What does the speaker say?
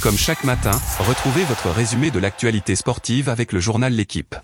Comme chaque matin, retrouvez votre résumé de l'actualité sportive avec le journal L'équipe.